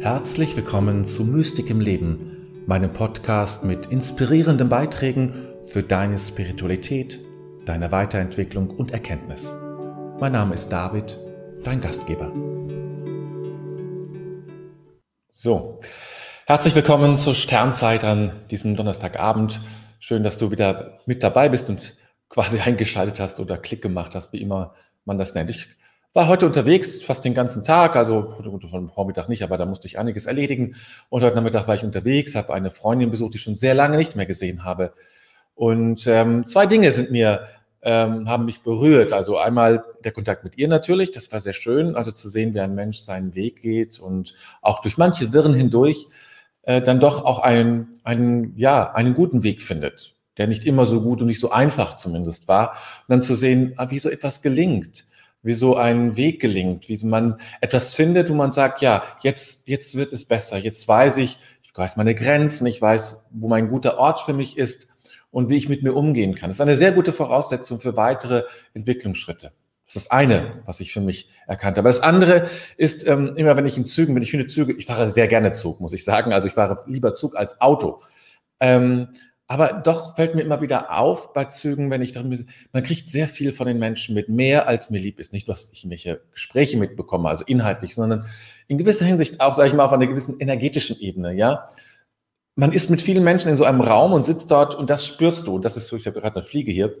Herzlich willkommen zu Mystik im Leben, meinem Podcast mit inspirierenden Beiträgen für deine Spiritualität, deine Weiterentwicklung und Erkenntnis. Mein Name ist David, dein Gastgeber. So, herzlich willkommen zur Sternzeit an diesem Donnerstagabend. Schön, dass du wieder mit dabei bist und quasi eingeschaltet hast oder Klick gemacht hast, wie immer man das nennt. Ich war heute unterwegs, fast den ganzen Tag, also von Vormittag nicht, aber da musste ich einiges erledigen. Und heute Nachmittag war ich unterwegs, habe eine Freundin besucht, die ich schon sehr lange nicht mehr gesehen habe. Und ähm, zwei Dinge sind mir, ähm, haben mich berührt. Also einmal der Kontakt mit ihr natürlich, das war sehr schön, also zu sehen, wie ein Mensch seinen Weg geht und auch durch manche Wirren hindurch äh, dann doch auch einen, einen, ja, einen guten Weg findet, der nicht immer so gut und nicht so einfach zumindest war. Und dann zu sehen, ah, wie so etwas gelingt wie so ein Weg gelingt, wie man etwas findet, wo man sagt, ja, jetzt, jetzt wird es besser, jetzt weiß ich, ich weiß meine Grenzen, ich weiß, wo mein guter Ort für mich ist und wie ich mit mir umgehen kann. Das ist eine sehr gute Voraussetzung für weitere Entwicklungsschritte. Das ist das eine, was ich für mich erkannt habe. Das andere ist, ähm, immer wenn ich in Zügen bin, ich finde Züge, ich fahre sehr gerne Zug, muss ich sagen. Also ich fahre lieber Zug als Auto. Ähm, aber doch fällt mir immer wieder auf bei Zügen, wenn ich darin man kriegt sehr viel von den Menschen mit, mehr als mir lieb ist. Nicht, dass ich welche Gespräche mitbekomme, also inhaltlich, sondern in gewisser Hinsicht auch, sage ich mal, auf einer gewissen energetischen Ebene, ja. Man ist mit vielen Menschen in so einem Raum und sitzt dort und das spürst du. Und das ist so, ich habe gerade eine Fliege hier.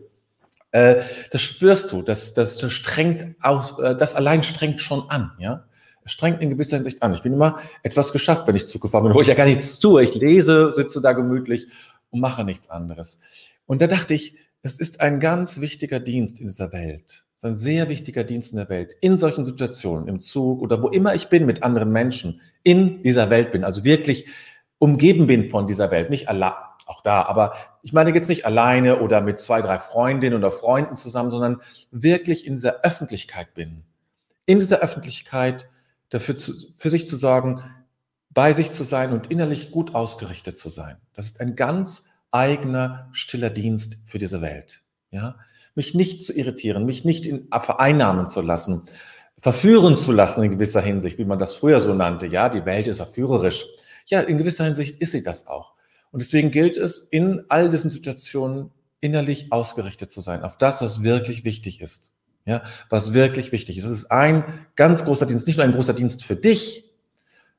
Äh, das spürst du, das, das strengt aus, äh, das allein strengt schon an, ja strengt in gewisser Hinsicht an. Ich bin immer etwas geschafft, wenn ich Zug gefahren bin, wo ich ja gar nichts tue. Ich lese, sitze da gemütlich und mache nichts anderes. Und da dachte ich, es ist ein ganz wichtiger Dienst in dieser Welt. Es ist ein sehr wichtiger Dienst in der Welt. In solchen Situationen, im Zug oder wo immer ich bin mit anderen Menschen, in dieser Welt bin, also wirklich umgeben bin von dieser Welt, nicht allein, auch da, aber ich meine jetzt nicht alleine oder mit zwei, drei Freundinnen oder Freunden zusammen, sondern wirklich in dieser Öffentlichkeit bin. In dieser Öffentlichkeit dafür zu, für sich zu sorgen, bei sich zu sein und innerlich gut ausgerichtet zu sein. Das ist ein ganz eigener, stiller Dienst für diese Welt. Ja? Mich nicht zu irritieren, mich nicht in, vereinnahmen zu lassen, verführen zu lassen in gewisser Hinsicht, wie man das früher so nannte. Ja, die Welt ist verführerisch. Ja, in gewisser Hinsicht ist sie das auch. Und deswegen gilt es, in all diesen Situationen innerlich ausgerichtet zu sein, auf das, was wirklich wichtig ist. Ja, was wirklich wichtig ist. Es ist ein ganz großer Dienst, nicht nur ein großer Dienst für dich,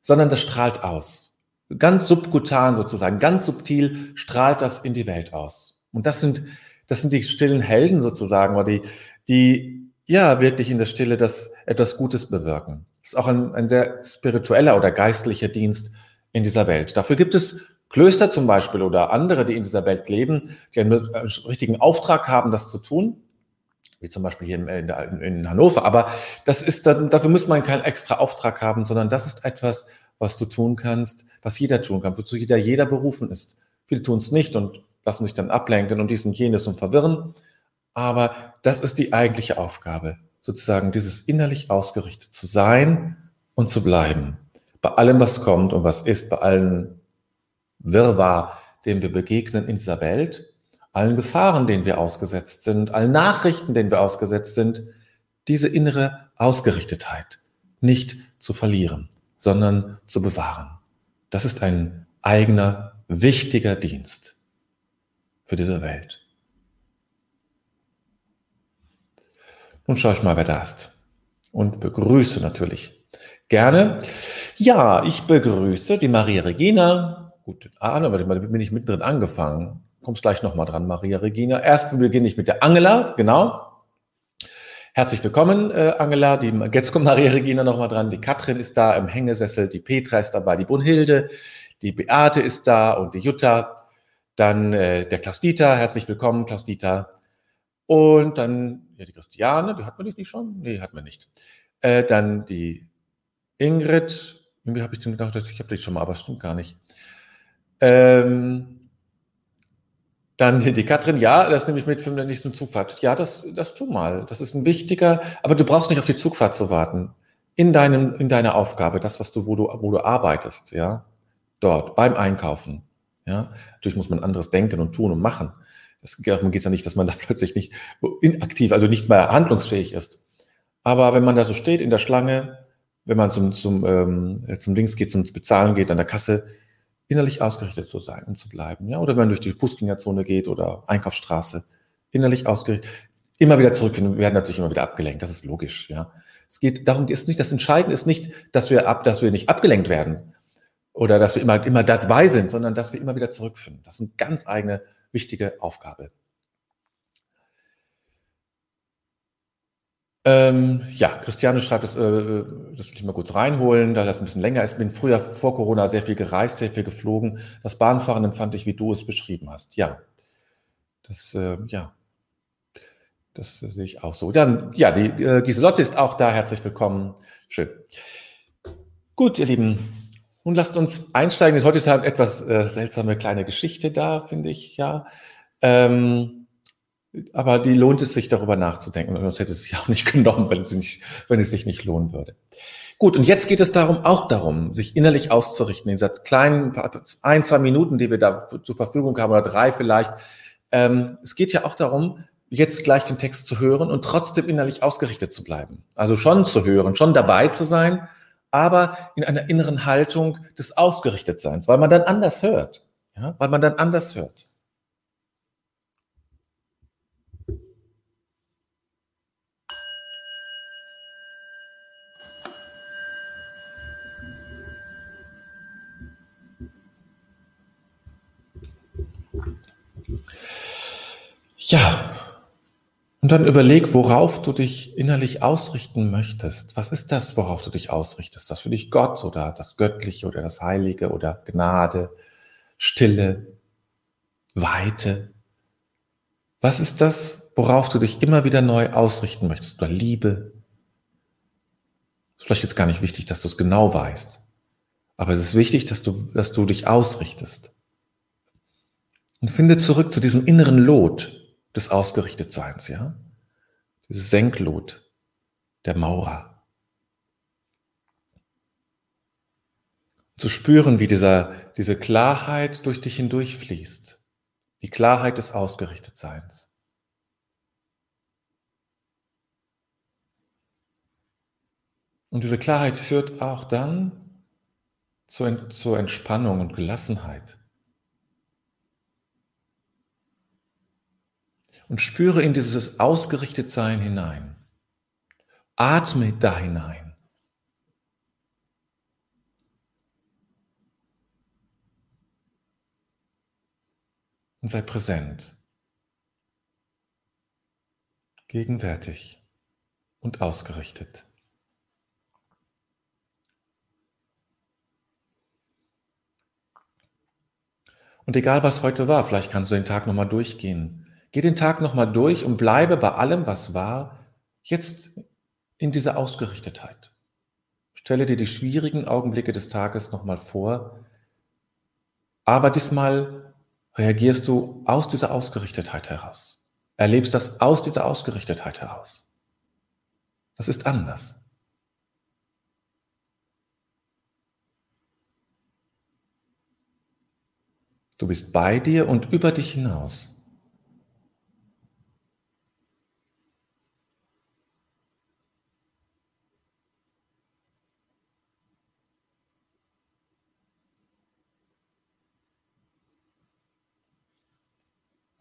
sondern das strahlt aus. Ganz subkutan sozusagen, ganz subtil strahlt das in die Welt aus. Und das sind, das sind die stillen Helden sozusagen, oder die, die ja wirklich in der Stille das etwas Gutes bewirken. Das ist auch ein, ein sehr spiritueller oder geistlicher Dienst in dieser Welt. Dafür gibt es Klöster zum Beispiel oder andere, die in dieser Welt leben, die einen richtigen Auftrag haben, das zu tun wie zum Beispiel hier in, in, in, Hannover. Aber das ist dann, dafür muss man keinen extra Auftrag haben, sondern das ist etwas, was du tun kannst, was jeder tun kann, wozu jeder, jeder berufen ist. Viele tun es nicht und lassen sich dann ablenken und dies und jenes und verwirren. Aber das ist die eigentliche Aufgabe, sozusagen dieses innerlich ausgerichtet zu sein und zu bleiben. Bei allem, was kommt und was ist, bei allen Wirrwarr, dem wir begegnen in dieser Welt, allen Gefahren, denen wir ausgesetzt sind, allen Nachrichten, denen wir ausgesetzt sind, diese innere Ausgerichtetheit nicht zu verlieren, sondern zu bewahren. Das ist ein eigener, wichtiger Dienst für diese Welt. Nun schaue ich mal, wer da ist. Und begrüße natürlich gerne. Ja, ich begrüße die Maria Regina. Guten Abend, aber bin ich mittendrin angefangen kommst gleich nochmal dran, Maria Regina. Erst beginne ich mit der Angela, genau. Herzlich willkommen, äh, Angela. Die, jetzt kommt Maria Regina nochmal dran. Die Katrin ist da im Hängesessel, die Petra ist dabei, die Brunhilde, die Beate ist da und die Jutta. Dann äh, der Klaus-Dieter, herzlich willkommen, Klaus-Dieter. Und dann ja, die Christiane, die hat man nicht schon? Nee, hat man nicht. Äh, dann die Ingrid, irgendwie habe ich den gedacht, ich habe dich schon mal, aber stimmt gar nicht. Ähm, dann die Katrin, ja, das nehme ich mit für die nächste Zugfahrt. Ja, das, das tu mal. Das ist ein wichtiger, aber du brauchst nicht auf die Zugfahrt zu warten. In deinem, in deiner Aufgabe, das, was du, wo du, wo du arbeitest, ja, dort, beim Einkaufen, ja. Natürlich muss man anderes denken und tun und machen. Es geht ja nicht, dass man da plötzlich nicht inaktiv, also nicht mehr handlungsfähig ist. Aber wenn man da so steht in der Schlange, wenn man zum, zum, ähm, zum Links geht, zum Bezahlen geht, an der Kasse, innerlich ausgerichtet zu sein und zu bleiben. Ja? Oder wenn man durch die Fußgängerzone geht oder Einkaufsstraße, innerlich ausgerichtet. Immer wieder zurückfinden, werden natürlich immer wieder abgelenkt, das ist logisch. Ja? Es geht darum, ist nicht, das Entscheidende ist nicht, dass wir, ab, dass wir nicht abgelenkt werden oder dass wir immer, immer dabei sind, sondern dass wir immer wieder zurückfinden. Das ist eine ganz eigene, wichtige Aufgabe. Ähm, ja, Christiane schreibt, das, äh, das will ich mal kurz reinholen, da das ein bisschen länger ist. Bin früher vor Corona sehr viel gereist, sehr viel geflogen. Das Bahnfahren empfand ich, wie du es beschrieben hast. Ja, das, äh, ja, das sehe ich auch so. Dann, ja, die äh, Giselotte ist auch da. Herzlich willkommen. Schön. Gut, ihr Lieben. Nun lasst uns einsteigen. Heute ist halt etwas äh, seltsame kleine Geschichte da, finde ich, ja. Ähm, aber die lohnt es sich, darüber nachzudenken. Sonst hätte es sich auch nicht genommen, wenn es, nicht, wenn es sich nicht lohnen würde. Gut, und jetzt geht es darum, auch darum, sich innerlich auszurichten, in dieser kleinen ein, zwei Minuten, die wir da zur Verfügung haben, oder drei vielleicht. Ähm, es geht ja auch darum, jetzt gleich den Text zu hören und trotzdem innerlich ausgerichtet zu bleiben. Also schon zu hören, schon dabei zu sein, aber in einer inneren Haltung des Ausgerichtetseins, weil man dann anders hört. Ja, weil man dann anders hört. Ja, und dann überleg, worauf du dich innerlich ausrichten möchtest. Was ist das, worauf du dich ausrichtest? Das für dich Gott oder das Göttliche oder das Heilige oder Gnade, Stille, Weite? Was ist das, worauf du dich immer wieder neu ausrichten möchtest? Oder Liebe? Vielleicht ist gar nicht wichtig, dass du es genau weißt. Aber es ist wichtig, dass du, dass du dich ausrichtest. Und finde zurück zu diesem inneren Lot, des Ausgerichtetseins, ja? Dieses Senklot der Maurer. Zu spüren, wie dieser, diese Klarheit durch dich hindurchfließt. Die Klarheit des Ausgerichtetseins. Und diese Klarheit führt auch dann zur, zur Entspannung und Gelassenheit. Und spüre in dieses Ausgerichtetsein hinein. Atme da hinein. Und sei präsent, gegenwärtig und ausgerichtet. Und egal was heute war, vielleicht kannst du den Tag nochmal durchgehen Geh den Tag nochmal durch und bleibe bei allem, was war, jetzt in dieser Ausgerichtetheit. Stelle dir die schwierigen Augenblicke des Tages nochmal vor, aber diesmal reagierst du aus dieser Ausgerichtetheit heraus. Erlebst das aus dieser Ausgerichtetheit heraus. Das ist anders. Du bist bei dir und über dich hinaus.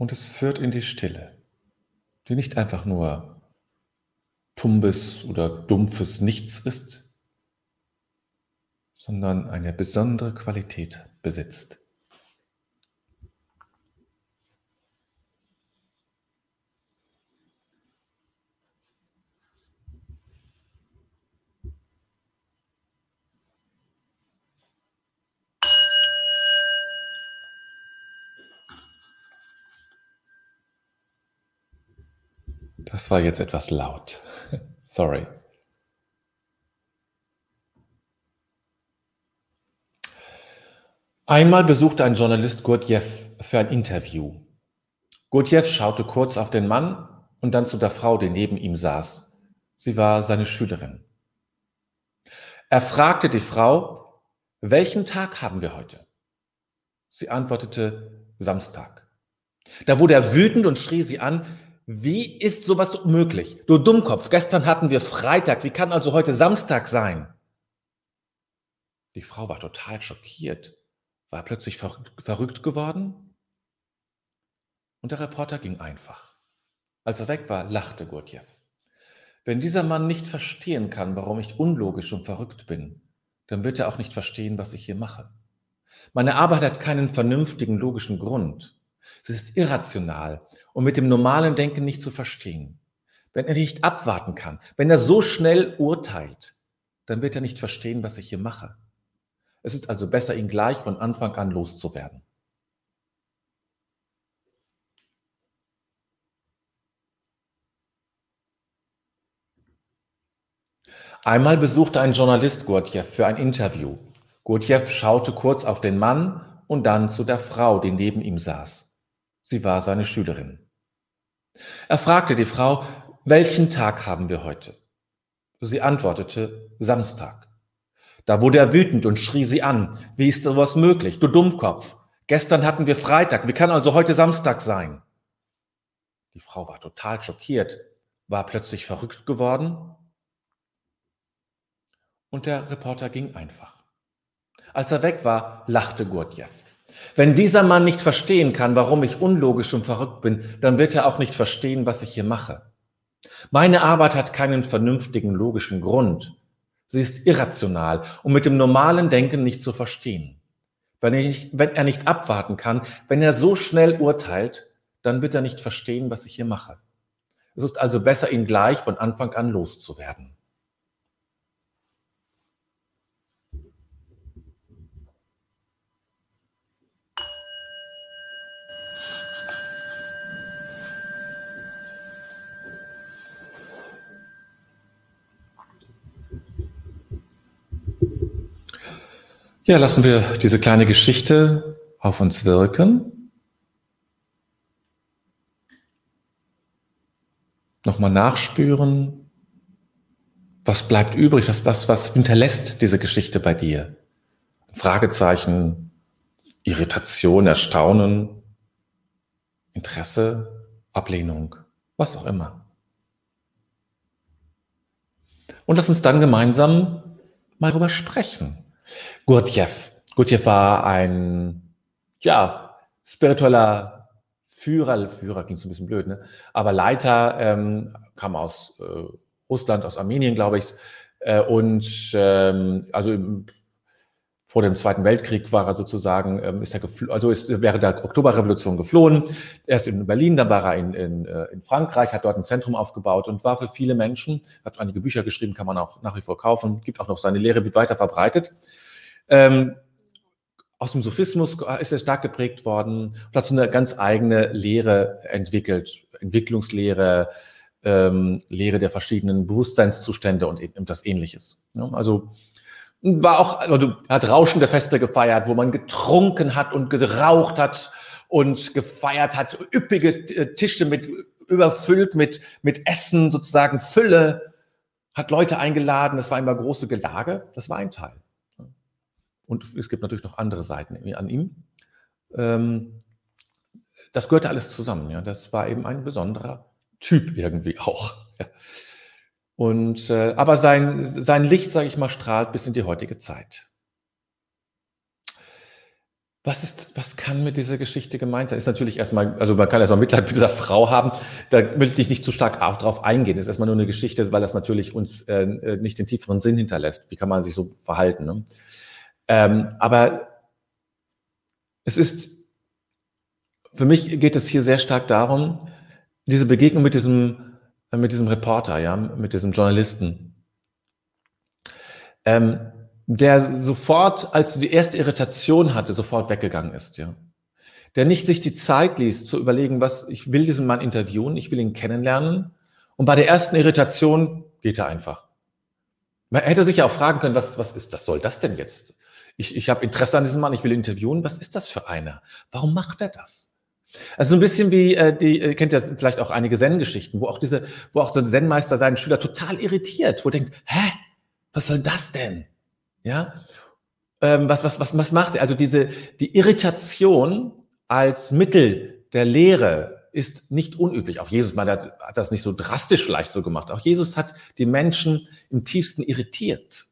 Und es führt in die Stille, die nicht einfach nur tumbes oder dumpfes Nichts ist, sondern eine besondere Qualität besitzt. Das war jetzt etwas laut. Sorry. Einmal besuchte ein Journalist Gurdjieff für ein Interview. Gurdjieff schaute kurz auf den Mann und dann zu der Frau, die neben ihm saß. Sie war seine Schülerin. Er fragte die Frau, welchen Tag haben wir heute? Sie antwortete, Samstag. Da wurde er wütend und schrie sie an, wie ist sowas möglich? Du Dummkopf, gestern hatten wir Freitag, wie kann also heute Samstag sein? Die Frau war total schockiert. War plötzlich verrückt geworden? Und der Reporter ging einfach. Als er weg war, lachte Gurdjieff. Wenn dieser Mann nicht verstehen kann, warum ich unlogisch und verrückt bin, dann wird er auch nicht verstehen, was ich hier mache. Meine Arbeit hat keinen vernünftigen, logischen Grund. Sie ist irrational und mit dem normalen Denken nicht zu verstehen. Wenn er nicht abwarten kann, wenn er so schnell urteilt, dann wird er nicht verstehen, was ich hier mache. Es ist also besser, ihn gleich von Anfang an loszuwerden. Einmal besuchte ein Journalist Gurdjieff für ein Interview. Gurdjieff schaute kurz auf den Mann und dann zu der Frau, die neben ihm saß. Sie war seine Schülerin. Er fragte die Frau, welchen Tag haben wir heute? Sie antwortete, Samstag. Da wurde er wütend und schrie sie an. Wie ist sowas möglich? Du Dummkopf. Gestern hatten wir Freitag. Wie kann also heute Samstag sein? Die Frau war total schockiert, war plötzlich verrückt geworden und der Reporter ging einfach. Als er weg war, lachte Gurdjieff. Wenn dieser Mann nicht verstehen kann, warum ich unlogisch und verrückt bin, dann wird er auch nicht verstehen, was ich hier mache. Meine Arbeit hat keinen vernünftigen, logischen Grund. Sie ist irrational und mit dem normalen Denken nicht zu verstehen. Wenn er, nicht, wenn er nicht abwarten kann, wenn er so schnell urteilt, dann wird er nicht verstehen, was ich hier mache. Es ist also besser, ihn gleich von Anfang an loszuwerden. Ja, lassen wir diese kleine Geschichte auf uns wirken. Nochmal nachspüren. Was bleibt übrig? Was, was, was hinterlässt diese Geschichte bei dir? Fragezeichen, Irritation, Erstaunen, Interesse, Ablehnung, was auch immer. Und lass uns dann gemeinsam mal darüber sprechen. Gurdjieff. Gurdjieff war ein, ja, spiritueller Führer, Führer klingt so ein bisschen blöd, ne? aber Leiter, ähm, kam aus äh, Russland, aus Armenien, glaube ich, äh, und ähm, also im, vor dem Zweiten Weltkrieg war er sozusagen, ähm, ist er also ist während der Oktoberrevolution geflohen. Er ist in Berlin, dann war er in, in, äh, in Frankreich, hat dort ein Zentrum aufgebaut und war für viele Menschen, hat einige Bücher geschrieben, kann man auch nach wie vor kaufen, gibt auch noch seine Lehre, wird weiter verbreitet. Ähm, aus dem Sophismus ist er stark geprägt worden und hat so eine ganz eigene Lehre entwickelt, Entwicklungslehre, ähm, Lehre der verschiedenen Bewusstseinszustände und eben das Ähnliches. Ja, also war auch, also hat rauschende Feste gefeiert, wo man getrunken hat und geraucht hat und gefeiert hat, üppige äh, Tische mit überfüllt mit mit Essen sozusagen Fülle, hat Leute eingeladen. Das war immer große Gelage. Das war ein Teil. Und es gibt natürlich noch andere Seiten an ihm. Ähm, das gehörte alles zusammen. Ja. Das war eben ein besonderer Typ irgendwie auch. Und, äh, aber sein, sein Licht, sage ich mal, strahlt bis in die heutige Zeit. Was, ist, was kann mit dieser Geschichte gemeint sein? Ist natürlich erstmal, also man kann erstmal Mitleid mit dieser Frau haben. Da will ich nicht zu stark drauf eingehen. Das ist erstmal nur eine Geschichte, weil das natürlich uns äh, nicht den tieferen Sinn hinterlässt. Wie kann man sich so verhalten? Ne? Ähm, aber es ist, für mich geht es hier sehr stark darum, diese Begegnung mit diesem, mit diesem Reporter, ja, mit diesem Journalisten, ähm, der sofort, als die erste Irritation hatte, sofort weggegangen ist, ja. Der nicht sich die Zeit ließ, zu überlegen, was, ich will diesen Mann interviewen, ich will ihn kennenlernen. Und bei der ersten Irritation geht er einfach. Man hätte sich ja auch fragen können, was, was ist das, soll das denn jetzt? ich, ich habe Interesse an diesem Mann, ich will interviewen. Was ist das für einer? Warum macht er das? Also so ein bisschen wie, äh, die äh, kennt ja vielleicht auch einige Zen-Geschichten, wo auch diese, wo auch so ein Zen-Meister seinen Schüler total irritiert, wo denkt, hä, was soll das denn? Ja, ähm, was, was, was, was macht er? Also diese, die Irritation als Mittel der Lehre ist nicht unüblich. Auch Jesus mal hat das nicht so drastisch vielleicht so gemacht. Auch Jesus hat die Menschen im tiefsten irritiert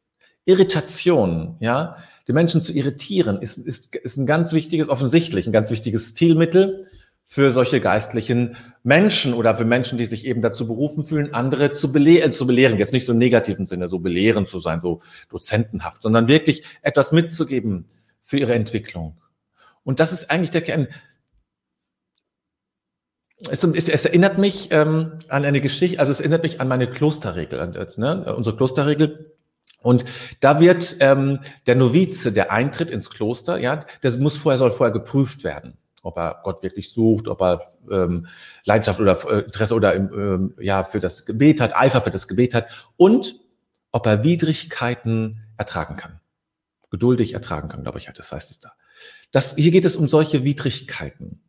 Irritation, ja, die Menschen zu irritieren, ist, ist, ist ein ganz wichtiges, offensichtlich ein ganz wichtiges Stilmittel für solche geistlichen Menschen oder für Menschen, die sich eben dazu berufen fühlen, andere zu, bele äh, zu belehren. Jetzt nicht so im negativen Sinne, so belehren zu sein, so dozentenhaft, sondern wirklich etwas mitzugeben für ihre Entwicklung. Und das ist eigentlich der Kern. Es, es, es erinnert mich ähm, an eine Geschichte, also es erinnert mich an meine Klosterregel, an, ne, unsere Klosterregel. Und da wird ähm, der Novize, der eintritt ins Kloster, ja, der muss vorher soll vorher geprüft werden, ob er Gott wirklich sucht, ob er ähm, Leidenschaft oder äh, Interesse oder ähm, ja für das Gebet hat, Eifer für das Gebet hat und ob er Widrigkeiten ertragen kann, geduldig ertragen kann, glaube ich, das heißt es da. Das, hier geht es um solche Widrigkeiten.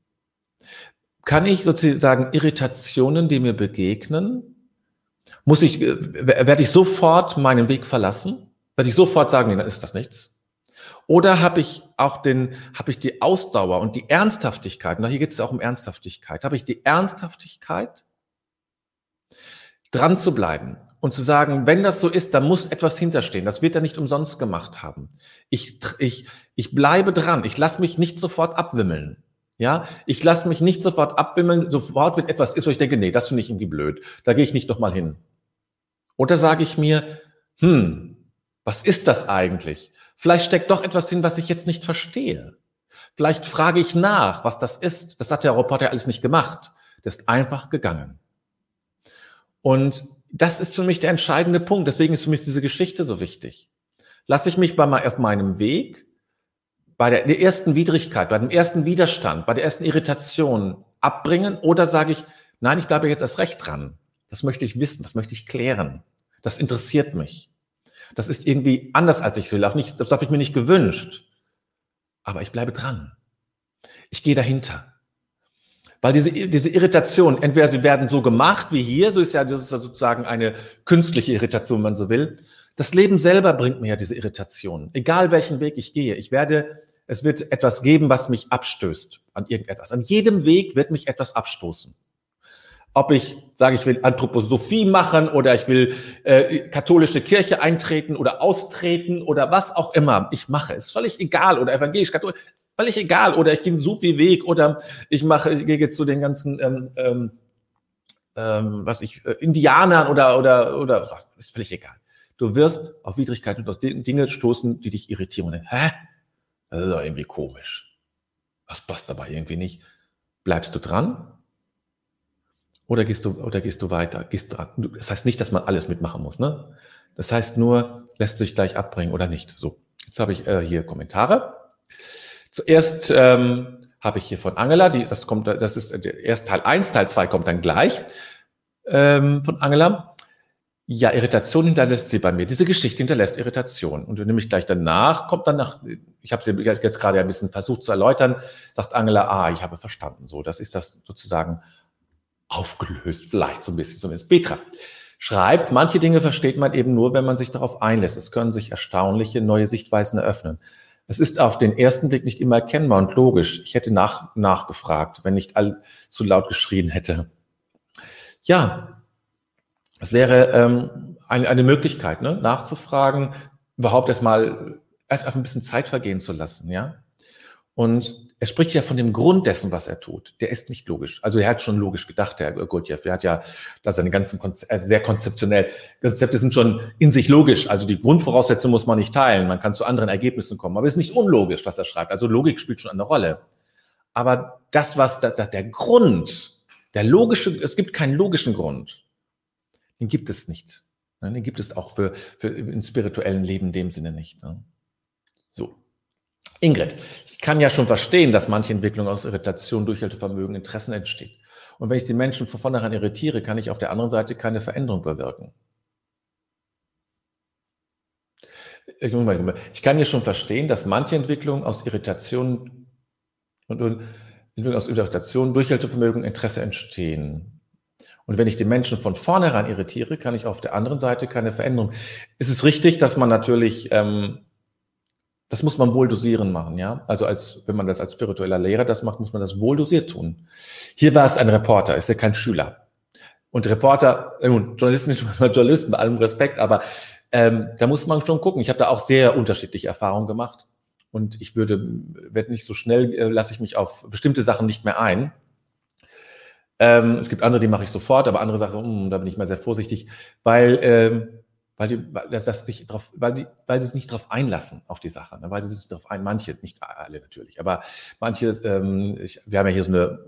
Kann ich sozusagen Irritationen, die mir begegnen, muss ich, äh, werde ich sofort meinen Weg verlassen? Werde ich sofort sagen, nee, dann ist das nichts? Oder habe ich auch den, habe ich die Ausdauer und die Ernsthaftigkeit, na, hier geht es ja auch um Ernsthaftigkeit, habe ich die Ernsthaftigkeit, dran zu bleiben und zu sagen, wenn das so ist, dann muss etwas hinterstehen. Das wird er nicht umsonst gemacht haben. Ich, ich, ich bleibe dran. Ich lasse mich nicht sofort abwimmeln. Ja, ich lasse mich nicht sofort abwimmeln. Sofort, wenn etwas ist, wo ich denke, nee, das finde ich irgendwie blöd. Da gehe ich nicht nochmal hin. Oder sage ich mir, hm, was ist das eigentlich? Vielleicht steckt doch etwas hin, was ich jetzt nicht verstehe. Vielleicht frage ich nach, was das ist. Das hat der Reporter alles nicht gemacht. Der ist einfach gegangen. Und das ist für mich der entscheidende Punkt. Deswegen ist für mich diese Geschichte so wichtig. Lasse ich mich bei, auf meinem Weg, bei der, der ersten Widrigkeit, bei dem ersten Widerstand, bei der ersten Irritation abbringen oder sage ich, nein, ich bleibe jetzt erst recht dran. Das möchte ich wissen, das möchte ich klären. Das interessiert mich. Das ist irgendwie anders, als ich will. Auch nicht, das habe ich mir nicht gewünscht. Aber ich bleibe dran. Ich gehe dahinter. Weil diese, diese Irritation, entweder sie werden so gemacht wie hier, so ist ja, das ist ja sozusagen eine künstliche Irritation, wenn man so will. Das Leben selber bringt mir ja diese Irritation. Egal welchen Weg ich gehe, ich werde, es wird etwas geben, was mich abstößt an irgendetwas. An jedem Weg wird mich etwas abstoßen ob ich sage, ich will Anthroposophie machen oder ich will äh, katholische Kirche eintreten oder austreten oder was auch immer ich mache, ist völlig egal oder evangelisch, katholisch, völlig egal oder ich gehe einen Supi-Weg oder ich mache, ich gehe zu den ganzen ähm, ähm, ähm, was ich, äh, Indianern oder, oder, oder was, ist völlig egal. Du wirst auf Widrigkeiten und auf Dinge stoßen, die dich irritieren. Und dann, hä? Das ist doch irgendwie komisch. Was passt dabei irgendwie nicht? Bleibst du dran? Oder gehst du, oder gehst du weiter? Gehst du, das heißt nicht, dass man alles mitmachen muss, ne? Das heißt nur, lässt du dich gleich abbringen oder nicht. So, jetzt habe ich äh, hier Kommentare. Zuerst ähm, habe ich hier von Angela, die, das kommt, das ist äh, erst Teil 1, Teil 2 kommt dann gleich ähm, von Angela. Ja, Irritation hinterlässt sie bei mir. Diese Geschichte hinterlässt Irritation. Und nämlich gleich danach kommt dann nach, ich habe sie jetzt gerade ein bisschen versucht zu erläutern, sagt Angela, ah, ich habe verstanden. So, das ist das sozusagen aufgelöst, vielleicht so ein bisschen zumindest. Petra schreibt, manche Dinge versteht man eben nur, wenn man sich darauf einlässt. Es können sich erstaunliche neue Sichtweisen eröffnen. Es ist auf den ersten Blick nicht immer erkennbar und logisch. Ich hätte nach, nachgefragt, wenn nicht all zu laut geschrien hätte. Ja, es wäre ähm, eine, eine Möglichkeit, ne? nachzufragen, überhaupt erstmal erst ein bisschen Zeit vergehen zu lassen, ja. Und er spricht ja von dem Grund dessen, was er tut. Der ist nicht logisch. Also er hat schon logisch gedacht, Herr Gurdjieff. Er hat ja da seine ganzen Konze also sehr konzeptionell. Konzepte sind schon in sich logisch. Also die Grundvoraussetzungen muss man nicht teilen. Man kann zu anderen Ergebnissen kommen. Aber es ist nicht unlogisch, was er schreibt. Also Logik spielt schon eine Rolle. Aber das, was das, das, der Grund, der logische, es gibt keinen logischen Grund. Den gibt es nicht. Den gibt es auch für, für im spirituellen Leben in dem Sinne nicht. Ne? So. Ingrid, ich kann ja schon verstehen, dass manche Entwicklung aus Irritation, Durchhaltevermögen, Interessen entsteht. Und wenn ich die Menschen von vornherein irritiere, kann ich auf der anderen Seite keine Veränderung bewirken. Ich kann ja schon verstehen, dass manche Entwicklungen aus Irritation und Entwicklung aus Irritation, Durchhaltevermögen, Interesse entstehen. Und wenn ich die Menschen von vornherein irritiere, kann ich auf der anderen Seite keine Veränderung. Es ist richtig, dass man natürlich ähm, das muss man wohl dosieren machen, ja. Also als, wenn man das als spiritueller Lehrer das macht, muss man das wohl dosiert tun. Hier war es ein Reporter, ist ja kein Schüler. Und Reporter, nun, Journalisten Journalisten, bei allem Respekt, aber Ähm, da muss man schon gucken. Ich habe da auch sehr unterschiedliche Erfahrungen gemacht. Und ich würde, werde nicht so schnell, äh, lasse ich mich auf bestimmte Sachen nicht mehr ein. Ähm, es gibt andere, die mache ich sofort, aber andere Sachen, mh, hm, da bin ich mal sehr vorsichtig, weil, ähm, weil, die, weil, das, das nicht drauf, weil, die, weil sie es nicht darauf einlassen, auf die Sache. Ne? Weil sie sich darauf ein, manche, nicht alle natürlich, aber manche, ähm, ich, wir haben ja hier so eine,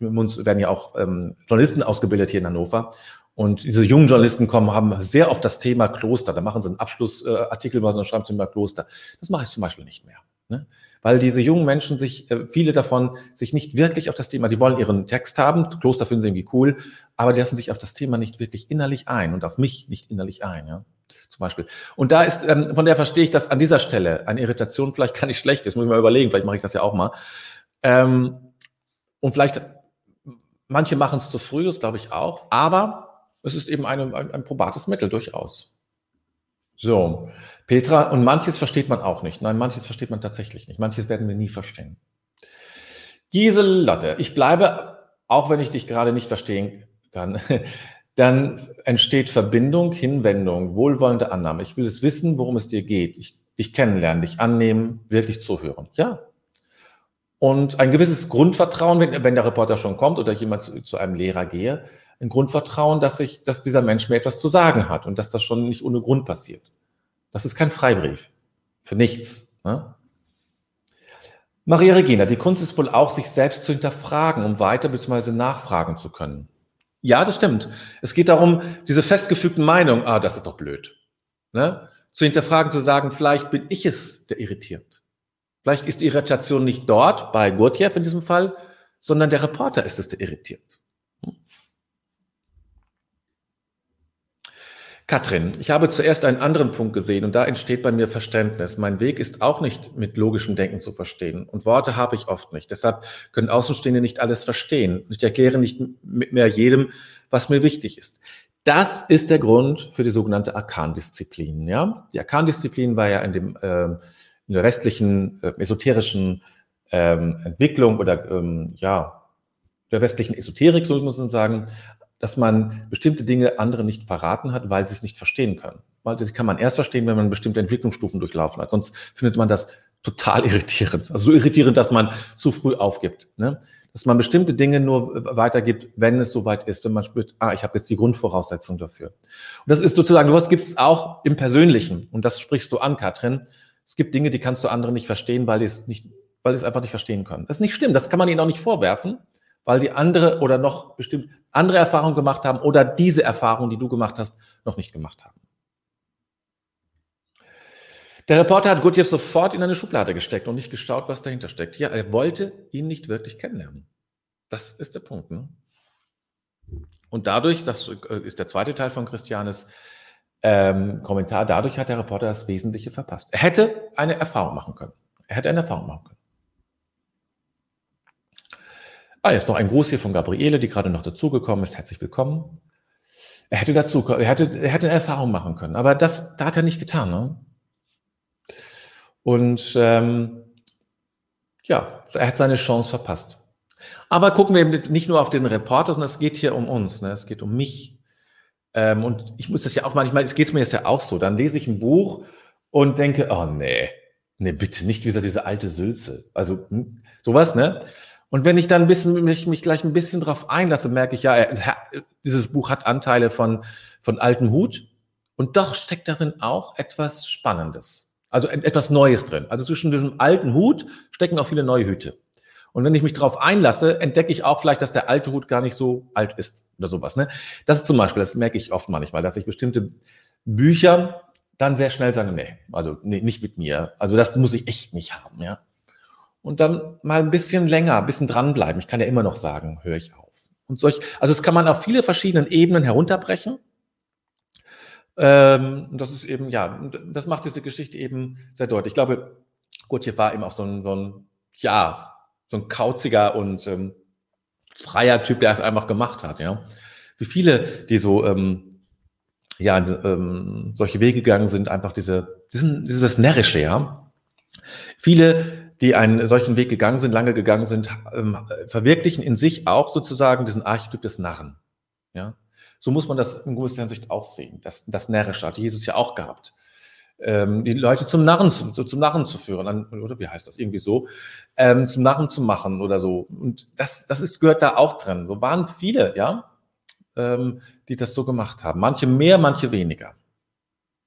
uns werden ja auch ähm, Journalisten ausgebildet hier in Hannover. Und diese jungen Journalisten kommen, haben sehr oft das Thema Kloster. Da machen sie einen Abschlussartikel, äh, und schreiben zum Thema Kloster. Das mache ich zum Beispiel nicht mehr. Ne? Weil diese jungen Menschen sich, äh, viele davon, sich nicht wirklich auf das Thema, die wollen ihren Text haben, Kloster finden sie irgendwie cool, aber die lassen sich auf das Thema nicht wirklich innerlich ein und auf mich nicht innerlich ein. Ja? Zum Beispiel. Und da ist, ähm, von der verstehe ich, dass an dieser Stelle eine Irritation vielleicht gar nicht schlecht ist. Muss ich mal überlegen, vielleicht mache ich das ja auch mal. Ähm, und vielleicht, manche machen es zu früh, das glaube ich auch, aber es ist eben eine, ein, ein probates Mittel durchaus. So, Petra, und manches versteht man auch nicht. Nein, manches versteht man tatsächlich nicht. Manches werden wir nie verstehen. Giselotte, ich bleibe, auch wenn ich dich gerade nicht verstehen kann, dann entsteht Verbindung, Hinwendung, wohlwollende Annahme. Ich will es wissen, worum es dir geht. Ich, dich kennenlernen, dich annehmen, wirklich zuhören. Ja. Und ein gewisses Grundvertrauen, wenn, wenn der Reporter schon kommt oder jemand zu, zu einem Lehrer gehe, ein Grundvertrauen, dass ich, dass dieser Mensch mir etwas zu sagen hat und dass das schon nicht ohne Grund passiert. Das ist kein Freibrief. Für nichts. Ne? Maria Regina, die Kunst ist wohl auch, sich selbst zu hinterfragen, um weiter bzw. nachfragen zu können. Ja, das stimmt. Es geht darum, diese festgefügten Meinungen, ah, das ist doch blöd. Ne? Zu hinterfragen, zu sagen, vielleicht bin ich es, der irritiert. Vielleicht ist die Irritation nicht dort, bei Gurdjieff in diesem Fall, sondern der Reporter ist es, der irritiert. Katrin, ich habe zuerst einen anderen Punkt gesehen und da entsteht bei mir Verständnis. Mein Weg ist auch nicht mit logischem Denken zu verstehen und Worte habe ich oft nicht. Deshalb können Außenstehende nicht alles verstehen. Ich erkläre nicht mehr jedem, was mir wichtig ist. Das ist der Grund für die sogenannte Arkandisziplin. Ja? Die Arkandisziplin war ja in, dem, äh, in der westlichen äh, esoterischen ähm, Entwicklung oder ähm, ja, der westlichen Esoterik, so muss man sagen, dass man bestimmte Dinge andere nicht verraten hat, weil sie es nicht verstehen können. Weil das kann man erst verstehen, wenn man bestimmte Entwicklungsstufen durchlaufen hat. Sonst findet man das total irritierend. Also so irritierend, dass man zu früh aufgibt. Ne? Dass man bestimmte Dinge nur weitergibt, wenn es soweit ist, wenn man spürt, ah, ich habe jetzt die Grundvoraussetzung dafür. Und das ist sozusagen, was gibt es auch im Persönlichen. Und das sprichst du an, Katrin. Es gibt Dinge, die kannst du andere nicht verstehen, weil die es nicht, weil die es einfach nicht verstehen können. Das ist nicht schlimm. Das kann man ihnen auch nicht vorwerfen weil die andere oder noch bestimmt andere Erfahrungen gemacht haben oder diese Erfahrung, die du gemacht hast, noch nicht gemacht haben. Der Reporter hat Gurdjieff sofort in eine Schublade gesteckt und nicht geschaut, was dahinter steckt. Ja, er wollte ihn nicht wirklich kennenlernen. Das ist der Punkt. Ne? Und dadurch, das ist der zweite Teil von Christianes ähm, Kommentar, dadurch hat der Reporter das Wesentliche verpasst. Er hätte eine Erfahrung machen können. Er hätte eine Erfahrung machen können. Ah, jetzt noch ein Gruß hier von Gabriele, die gerade noch dazugekommen ist. Herzlich willkommen. Er hätte dazu, er hätte, er hätte eine Erfahrung machen können, aber das, da hat er nicht getan. Ne? Und ähm, ja, er hat seine Chance verpasst. Aber gucken wir eben nicht nur auf den Reporter, sondern es geht hier um uns. Ne? Es geht um mich. Ähm, und ich muss das ja auch manchmal, es geht mir jetzt ja auch so. Dann lese ich ein Buch und denke, oh nee, nee, bitte nicht wieder diese alte Sülze. Also hm, sowas, ne? Und wenn ich dann ein bisschen, mich, mich gleich ein bisschen drauf einlasse, merke ich, ja, dieses Buch hat Anteile von, von altem Hut. Und doch steckt darin auch etwas Spannendes. Also etwas Neues drin. Also zwischen diesem alten Hut stecken auch viele neue Hüte. Und wenn ich mich darauf einlasse, entdecke ich auch vielleicht, dass der alte Hut gar nicht so alt ist oder sowas. Ne? Das ist zum Beispiel, das merke ich oft manchmal, dass ich bestimmte Bücher dann sehr schnell sage, nee, also nee, nicht mit mir. Also das muss ich echt nicht haben, ja und dann mal ein bisschen länger, ein bisschen dranbleiben. Ich kann ja immer noch sagen, höre ich auf. Und solch, also das kann man auf viele verschiedenen Ebenen herunterbrechen. Ähm, das ist eben, ja, das macht diese Geschichte eben sehr deutlich. Ich glaube, Gurdjieff war eben auch so ein, so ein ja, so ein kauziger und ähm, freier Typ, der es einfach gemacht hat, ja. Wie viele, die so, ähm, ja, ähm, solche Wege gegangen sind, einfach diese, diesen, dieses Närrische, ja. Viele die einen solchen Weg gegangen sind, lange gegangen sind, ähm, verwirklichen in sich auch sozusagen diesen Archetyp des Narren. Ja? So muss man das in gewisser Hinsicht auch sehen. Das, das Närrische hat Jesus ja auch gehabt. Ähm, die Leute zum Narren, zu, zum Narren zu führen, oder wie heißt das? Irgendwie so, ähm, zum Narren zu machen oder so. Und das, das ist, gehört da auch drin. So waren viele, ja, ähm, die das so gemacht haben. Manche mehr, manche weniger.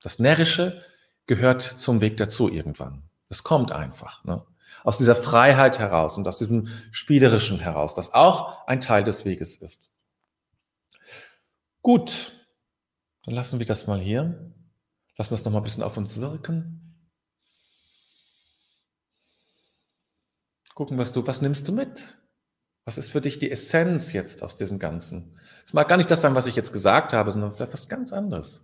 Das Närrische gehört zum Weg dazu irgendwann. Es kommt einfach. Ne? Aus dieser Freiheit heraus und aus diesem Spielerischen heraus, das auch ein Teil des Weges ist. Gut, dann lassen wir das mal hier. Lassen das noch mal ein bisschen auf uns wirken. Gucken, was du, was nimmst du mit? Was ist für dich die Essenz jetzt aus diesem Ganzen? Es mag gar nicht das sein, was ich jetzt gesagt habe, sondern vielleicht was ganz anderes.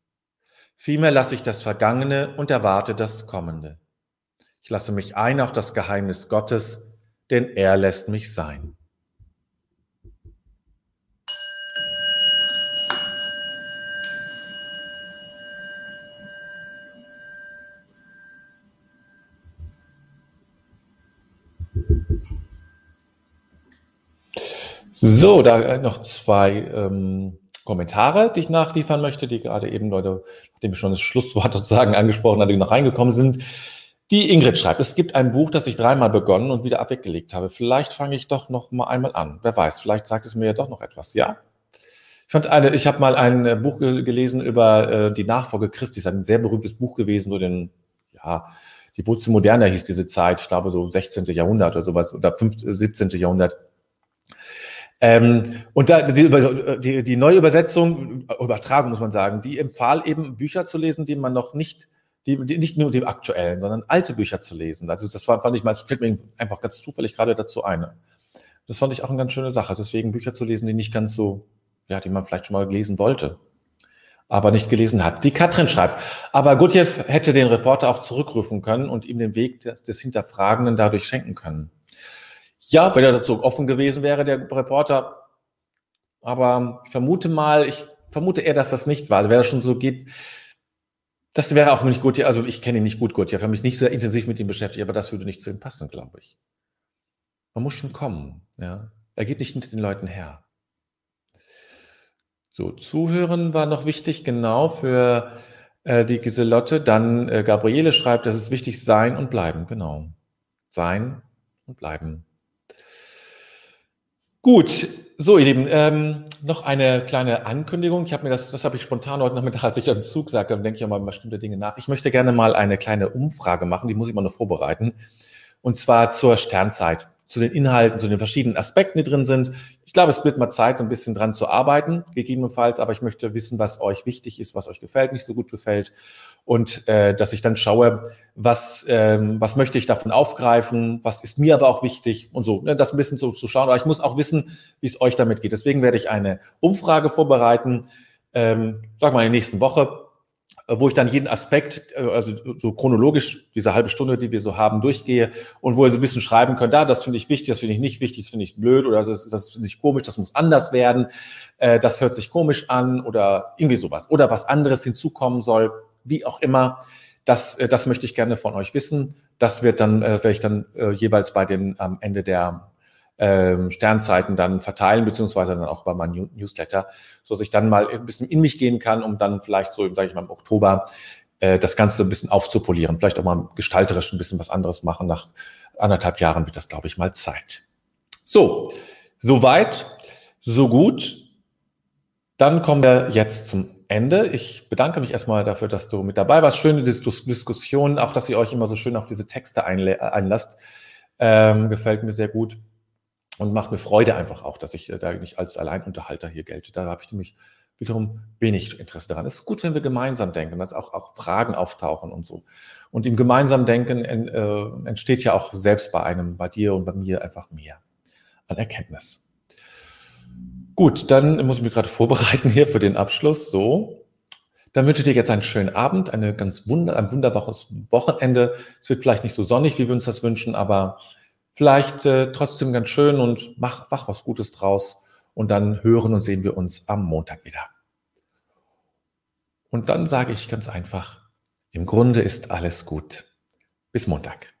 Vielmehr lasse ich das Vergangene und erwarte das Kommende. Ich lasse mich ein auf das Geheimnis Gottes, denn er lässt mich sein. So, da noch zwei ähm, Kommentare, die ich nachliefern möchte, die gerade eben Leute, nachdem ich schon das Schlusswort sozusagen angesprochen hatte, die noch reingekommen sind. Die Ingrid schreibt, es gibt ein Buch, das ich dreimal begonnen und wieder abweggelegt habe. Vielleicht fange ich doch noch mal einmal an. Wer weiß, vielleicht sagt es mir ja doch noch etwas. Ja? Ich fand eine, ich habe mal ein äh, Buch gelesen über äh, die Nachfolge Christi. Das ist ein sehr berühmtes Buch gewesen, so den, ja, die Wurzel moderner hieß diese Zeit, ich glaube so 16. Jahrhundert oder sowas, oder 15, 17. Jahrhundert. Ähm, und da, die, die, die neue Übersetzung, Übertragung muss man sagen, die empfahl eben Bücher zu lesen, die man noch nicht, die, die, nicht nur die aktuellen, sondern alte Bücher zu lesen. Also das war, fand ich mal, fällt mir einfach ganz zufällig gerade dazu ein. Das fand ich auch eine ganz schöne Sache. Deswegen Bücher zu lesen, die nicht ganz so, ja, die man vielleicht schon mal lesen wollte, aber nicht gelesen hat. Die Katrin schreibt, aber Gutjev hätte den Reporter auch zurückrufen können und ihm den Weg des, des Hinterfragenden dadurch schenken können. Ja, wenn er dazu offen gewesen wäre, der Reporter. Aber ich vermute mal, ich vermute eher, dass das nicht war. Wenn er schon so geht, das wäre auch nicht gut. Also ich kenne ihn nicht gut, gut. Ich habe mich nicht sehr intensiv mit ihm beschäftigt, aber das würde nicht zu ihm passen, glaube ich. Man muss schon kommen. Ja, er geht nicht mit den Leuten her. So, zuhören war noch wichtig, genau für äh, die Giselotte. Dann äh, Gabriele schreibt, dass es wichtig sein und bleiben. Genau, sein und bleiben. Gut, so ihr Lieben, ähm, noch eine kleine Ankündigung. Ich habe mir das, das habe ich spontan heute Nachmittag, als ich im Zug sagte, dann denke ich auch mal bestimmte Dinge nach. Ich möchte gerne mal eine kleine Umfrage machen, die muss ich mal noch vorbereiten. Und zwar zur Sternzeit, zu den Inhalten, zu den verschiedenen Aspekten, die drin sind. Ich glaube, es wird mal Zeit, so ein bisschen dran zu arbeiten, gegebenenfalls, aber ich möchte wissen, was euch wichtig ist, was euch gefällt, nicht so gut gefällt. Und äh, dass ich dann schaue, was, ähm, was möchte ich davon aufgreifen, was ist mir aber auch wichtig und so, ne, das ein bisschen so zu schauen. Aber ich muss auch wissen, wie es euch damit geht. Deswegen werde ich eine Umfrage vorbereiten, ähm, sag mal in der nächsten Woche. Äh, wo ich dann jeden Aspekt, äh, also so chronologisch diese halbe Stunde, die wir so haben, durchgehe und wo ihr so ein bisschen schreiben könnt, da, das finde ich wichtig, das finde ich nicht wichtig, das finde ich blöd oder das, das finde ich komisch, das muss anders werden, äh, das hört sich komisch an oder irgendwie sowas oder was anderes hinzukommen soll, wie auch immer. Das, das möchte ich gerne von euch wissen. Das wird dann, werde ich dann jeweils bei den am Ende der ähm, Sternzeiten dann verteilen, beziehungsweise dann auch bei meinem Newsletter, so dass ich dann mal ein bisschen in mich gehen kann, um dann vielleicht so, sage ich mal, im Oktober äh, das Ganze ein bisschen aufzupolieren. Vielleicht auch mal gestalterisch ein bisschen was anderes machen. Nach anderthalb Jahren wird das, glaube ich, mal Zeit. So, soweit, so gut. Dann kommen wir jetzt zum Ende. Ich bedanke mich erstmal dafür, dass du mit dabei warst. Schöne Diskussion, auch dass ihr euch immer so schön auf diese Texte einlasst. Ähm, gefällt mir sehr gut und macht mir Freude einfach auch, dass ich äh, da nicht als Alleinunterhalter hier gelte. Da habe ich nämlich wiederum wenig Interesse daran. Es ist gut, wenn wir gemeinsam denken, dass auch, auch Fragen auftauchen und so. Und im gemeinsamen Denken äh, entsteht ja auch selbst bei einem, bei dir und bei mir einfach mehr an Erkenntnis. Gut, dann muss ich mich gerade vorbereiten hier für den Abschluss. So. Dann wünsche ich dir jetzt einen schönen Abend, eine ganz wunder, ein wunderbares Wochenende. Es wird vielleicht nicht so sonnig, wie wir uns das wünschen, aber vielleicht äh, trotzdem ganz schön und mach, mach was Gutes draus. Und dann hören und sehen wir uns am Montag wieder. Und dann sage ich ganz einfach, im Grunde ist alles gut. Bis Montag.